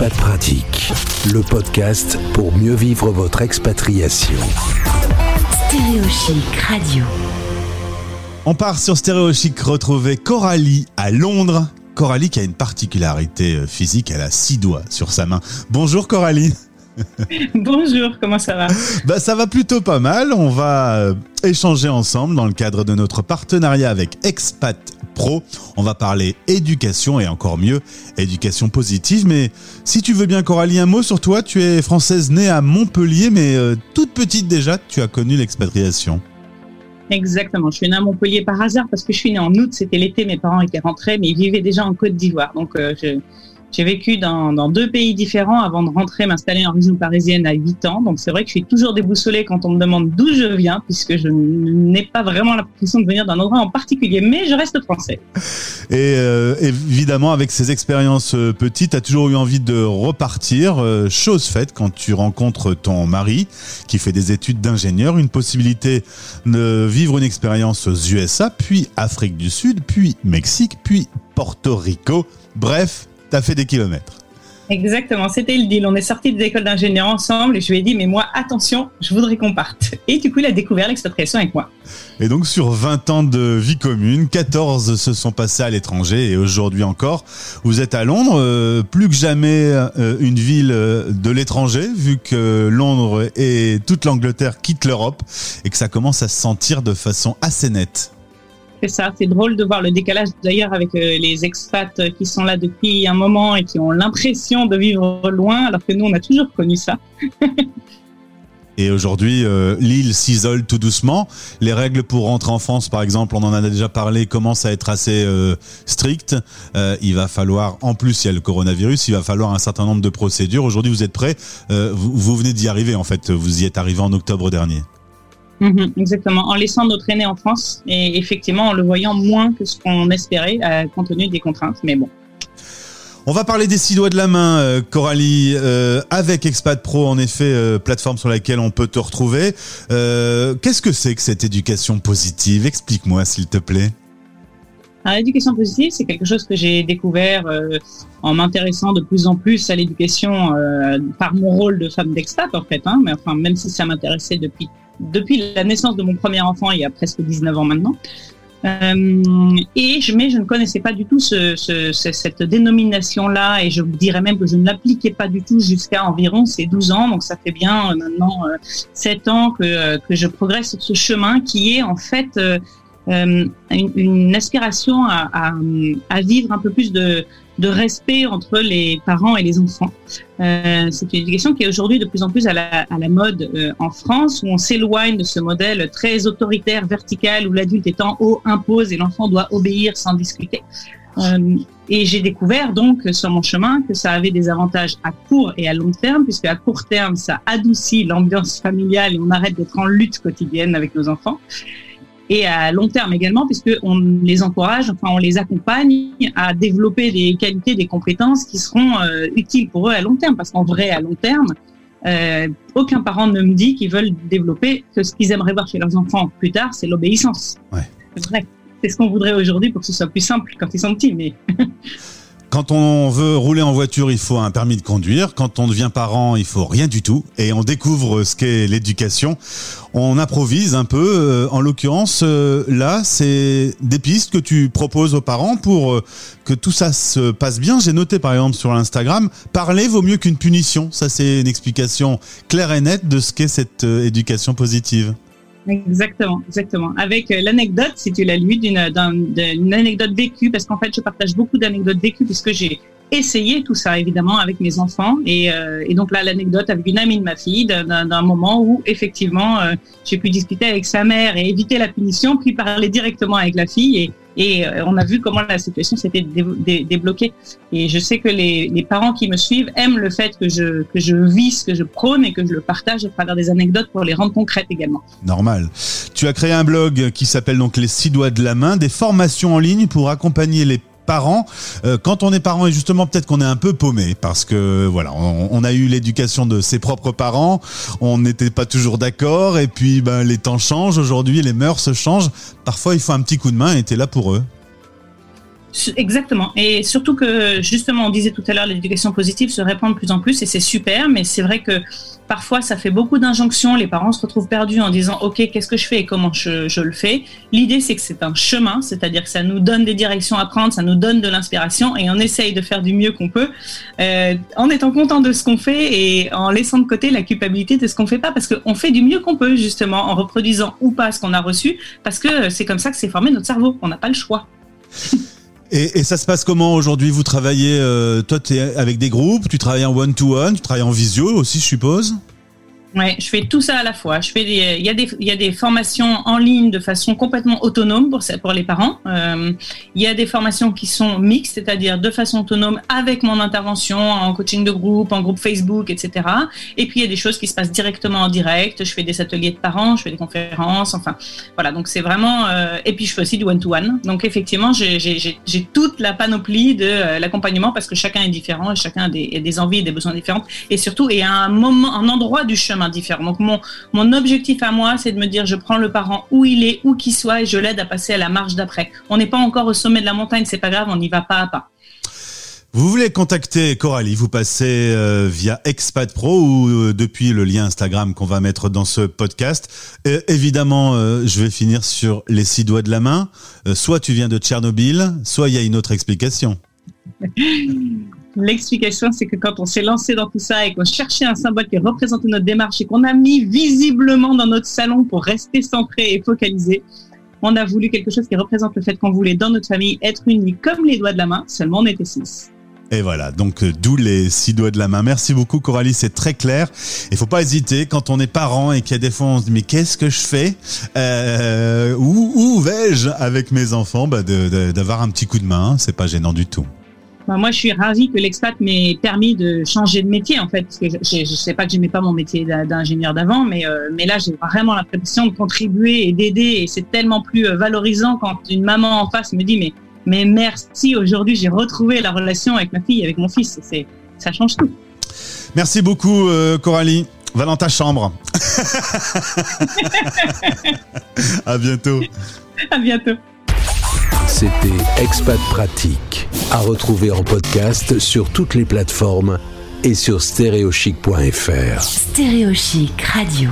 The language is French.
Expat Pratique, le podcast pour mieux vivre votre expatriation. Stéréochic Radio. On part sur Stéréochic retrouver Coralie à Londres. Coralie qui a une particularité euh, physique, elle a six doigts sur sa main. Bonjour Coralie. Bonjour, comment ça va? Bah, Ça va plutôt pas mal. On va euh, échanger ensemble dans le cadre de notre partenariat avec Expat On va parler éducation et encore mieux, éducation positive. Mais si tu veux bien, Coralie, un mot sur toi. Tu es française née à Montpellier, mais euh, toute petite déjà, tu as connu l'expatriation. Exactement. Je suis née à Montpellier par hasard parce que je suis née en août, c'était l'été, mes parents étaient rentrés, mais ils vivaient déjà en Côte d'Ivoire. Donc, euh, je, j'ai vécu dans, deux pays différents avant de rentrer m'installer en région parisienne à 8 ans. Donc c'est vrai que je suis toujours déboussolée quand on me demande d'où je viens, puisque je n'ai pas vraiment l'impression de venir d'un endroit en particulier, mais je reste français. Et euh, évidemment, avec ces expériences euh, petites, tu as toujours eu envie de repartir. Euh, chose faite quand tu rencontres ton mari, qui fait des études d'ingénieur, une possibilité de vivre une expérience aux USA, puis Afrique du Sud, puis Mexique, puis Porto Rico. Bref, t'as fait des kilomètres. Exactement, c'était le deal. On est sortis des écoles d'ingénieurs ensemble et je lui ai dit, mais moi, attention, je voudrais qu'on parte. Et du coup, il a découvert l'expatriation avec moi. Et donc, sur 20 ans de vie commune, 14 se sont passés à l'étranger et aujourd'hui encore, vous êtes à Londres, euh, plus que jamais euh, une ville euh, de l'étranger, vu que Londres et toute l'Angleterre quittent l'Europe et que ça commence à se sentir de façon assez nette. C'est ça, c'est drôle de voir le décalage d'ailleurs avec euh, les expats qui sont là depuis un moment et qui ont l'impression de vivre loin, alors que nous, on a toujours connu ça. Et aujourd'hui, euh, l'île s'isole tout doucement. Les règles pour rentrer en France, par exemple, on en a déjà parlé, commencent à être assez euh, strictes. il va falloir, en plus, il y a le coronavirus, il va falloir un certain nombre de procédures. Aujourd'hui, vous êtes prêts. Vous, venez d'y arriver, en fait. Vous y êtes arrivé en octobre dernier. Mhm, exactement, en laissant notre aîné en France et effectivement en le voyant moins que ce qu'on espérait euh, compte tenu des contraintes. Mais bon. On va parler des six doigts de la main, euh, Coralie, euh, avec Expat Pro, en effet, plateforme sur laquelle on peut te retrouver. Qu'est-ce que c'est que cette éducation positive? Explique-moi, s'il te plaît. L'éducation positive, c'est quelque chose que j'ai découvert en m'intéressant de plus en plus à l'éducation par mon rôle de femme d'expat, en fait. Hein, mais enfin, même si ça m'intéressait depuis depuis la naissance de mon premier enfant, il y a presque 19 ans maintenant. Euh, et je, mais je ne connaissais pas du tout ce, ce, cette dénomination-là et je vous dirais même que je ne l'appliquais pas du tout jusqu'à environ ces 12 ans. Donc ça fait bien euh, maintenant euh, 7 ans que, euh, que je progresse sur ce chemin qui est en fait euh, une, aspiration à, vivre un peu plus de, respect entre les parents et les enfants. Euh, c'est une éducation qui est aujourd'hui de plus en plus à la, mode euh, en France, où on s'éloigne de ce modèle très autoritaire, vertical, où l'adulte est en haut, impose et l'enfant doit obéir sans discuter. Et j'ai découvert donc sur mon chemin que ça avait des avantages à court et à long terme, puisque à court terme, ça adoucit l'ambiance familiale et on arrête d'être en lutte quotidienne avec nos enfants et à long terme également, puisqu'on les encourage, enfin on les accompagne à développer des qualités, des compétences qui seront euh, utiles pour eux à long terme, parce qu'en vrai, à long terme, euh, aucun parent ne me dit qu'ils veulent développer que ce qu'ils aimeraient voir chez leurs enfants plus tard, c'est l'obéissance. Ouais. C'est vrai. C'est ce qu'on voudrait aujourd'hui pour que ce soit plus simple quand ils sont petits, mais Quand on veut rouler en voiture, il faut un permis de conduire. Quand on devient parent, il faut rien du tout. Et on découvre ce qu'est l'éducation. On improvise un peu. Euh, en l'occurrence, euh, là, c'est des pistes que tu proposes aux parents pour euh, que tout ça se passe bien. J'ai noté par exemple sur l'Instagram, parler vaut mieux qu'une punition. Ça, c'est une explication claire et nette de ce qu'est cette éducation positive. Exactement, exactement. Avec euh, l'anecdote, si tu l'as lu, d'une anecdote vécue, parce qu'en fait, je partage beaucoup d'anecdotes vécues puisque j'ai essayé tout ça évidemment avec mes enfants. Et, euh, et donc là l'anecdote avec une amie de ma fille d'un moment où effectivement euh, j'ai pu discuter avec sa mère et éviter la punition puis parler directement avec la fille. Et, et euh, on a vu comment la situation s'était débloquée. Et je sais que les, les, parents qui me suivent aiment le fait que je que je vis que je prône et que je le partage à travers des anecdotes pour les rendre concrètes également. Normal. Tu as créé un blog qui s'appelle donc les six doigts de la main. Des formations en ligne pour accompagner les Euh, quand on est parent, et justement peut-être qu'on est un peu paumé parce que voilà, on, a eu l'éducation de ses propres parents, on n'était pas toujours d'accord et puis ben, les temps changent aujourd'hui, les mœurs changent. Parfois il faut un petit coup de main et es là pour eux. Exactement. Et surtout que, justement, on disait tout à l'heure, l'éducation positive se répand de plus en plus et c'est super, mais c'est vrai que parfois ça fait beaucoup d'injonctions. Les parents se retrouvent perdus en disant OK, qu'est-ce que je fais et comment je, le fais? L'idée, c'est que c'est un chemin, c'est-à-dire que ça nous donne des directions à prendre, ça nous donne de l'inspiration et on essaye de faire du mieux qu'on peut euh, en étant content de ce qu'on fait et en laissant de côté la culpabilité de ce qu'on fait pas parce qu'on fait du mieux qu'on peut, justement, en reproduisant ou pas ce qu'on a reçu parce que c'est comme ça que c'est formé notre cerveau. On n'a pas le choix. Et, ça se passe comment aujourd'hui? Vous travaillez, euh, toi, tu avec des groupes, tu travailles en one-to-one, tu travailles en visio aussi, je suppose? Ouais, je fais tout ça à la fois. Je fais des, il y a des, il y a des formations en ligne de façon complètement autonome pour pour les parents. Euh, il y a des formations qui sont mixtes, c'est-à-dire de façon autonome avec mon intervention en coaching de groupe, en groupe Facebook, etc. Et puis il y a des choses qui se passent directement en direct. Je fais des ateliers de parents, je fais des conférences, enfin voilà. Donc c'est vraiment. Euh, et puis je fais aussi du one-to-one. Donc effectivement, j'ai toute la panoplie de euh, l'accompagnement parce que chacun est différent et chacun a des, a des envies et des besoins différents. Et surtout, y a un moment, un endroit du chemin différent. Donc mon, mon objectif à moi, c'est de me dire, je prends le parent où il est, où qu'il soit, et je l'aide à passer à la marche d'après. On n'est pas encore au sommet de la montagne, c'est pas grave, on y va pas à pas. Vous voulez contacter Coralie, vous passez euh, via Expat Pro ou euh, depuis le lien Instagram qu'on va mettre dans ce podcast. évidemment, euh, je vais finir sur les six doigts de la main. soit tu viens de Tchernobyl, soit il y a une autre explication. L'explication, c'est que quand on s'est lancé dans tout ça et qu'on cherchait un symbole qui représentait notre démarche et qu'on a mis visiblement dans notre salon pour rester centré et focalisé, on a voulu quelque chose qui représente le fait qu'on voulait dans notre famille être unis comme les doigts de la main, seulement on était six. Et voilà, donc euh, d'où les six doigts de la main. Merci beaucoup Coralie, c'est très clair. Il faut pas hésiter quand on est parent et qu'il y a des fois on se dit mais qu'est-ce que je fais? Euh, Où, vais-je avec mes enfants? Bah D'avoir un petit coup de main, c'est pas gênant du tout. Moi, je suis ravie que l'expat m'ait permis de changer de métier, en fait, parce que je ne sais pas que j'aimais pas mon métier d'ingénieur d'avant, mais, euh, mais là, j'ai vraiment l'impression de contribuer et d'aider, et c'est tellement plus euh, valorisant quand une maman en face me dit, mais, mais merci, aujourd'hui, j'ai retrouvé la relation avec ma fille, avec mon fils, c'est, ça change tout. Merci beaucoup, euh, Coralie. Va dans ta chambre. à bientôt. À bientôt. C'était Expat Pratique, à retrouver en podcast sur toutes les plateformes et sur stéréochic.fr. Stéréochic Radio.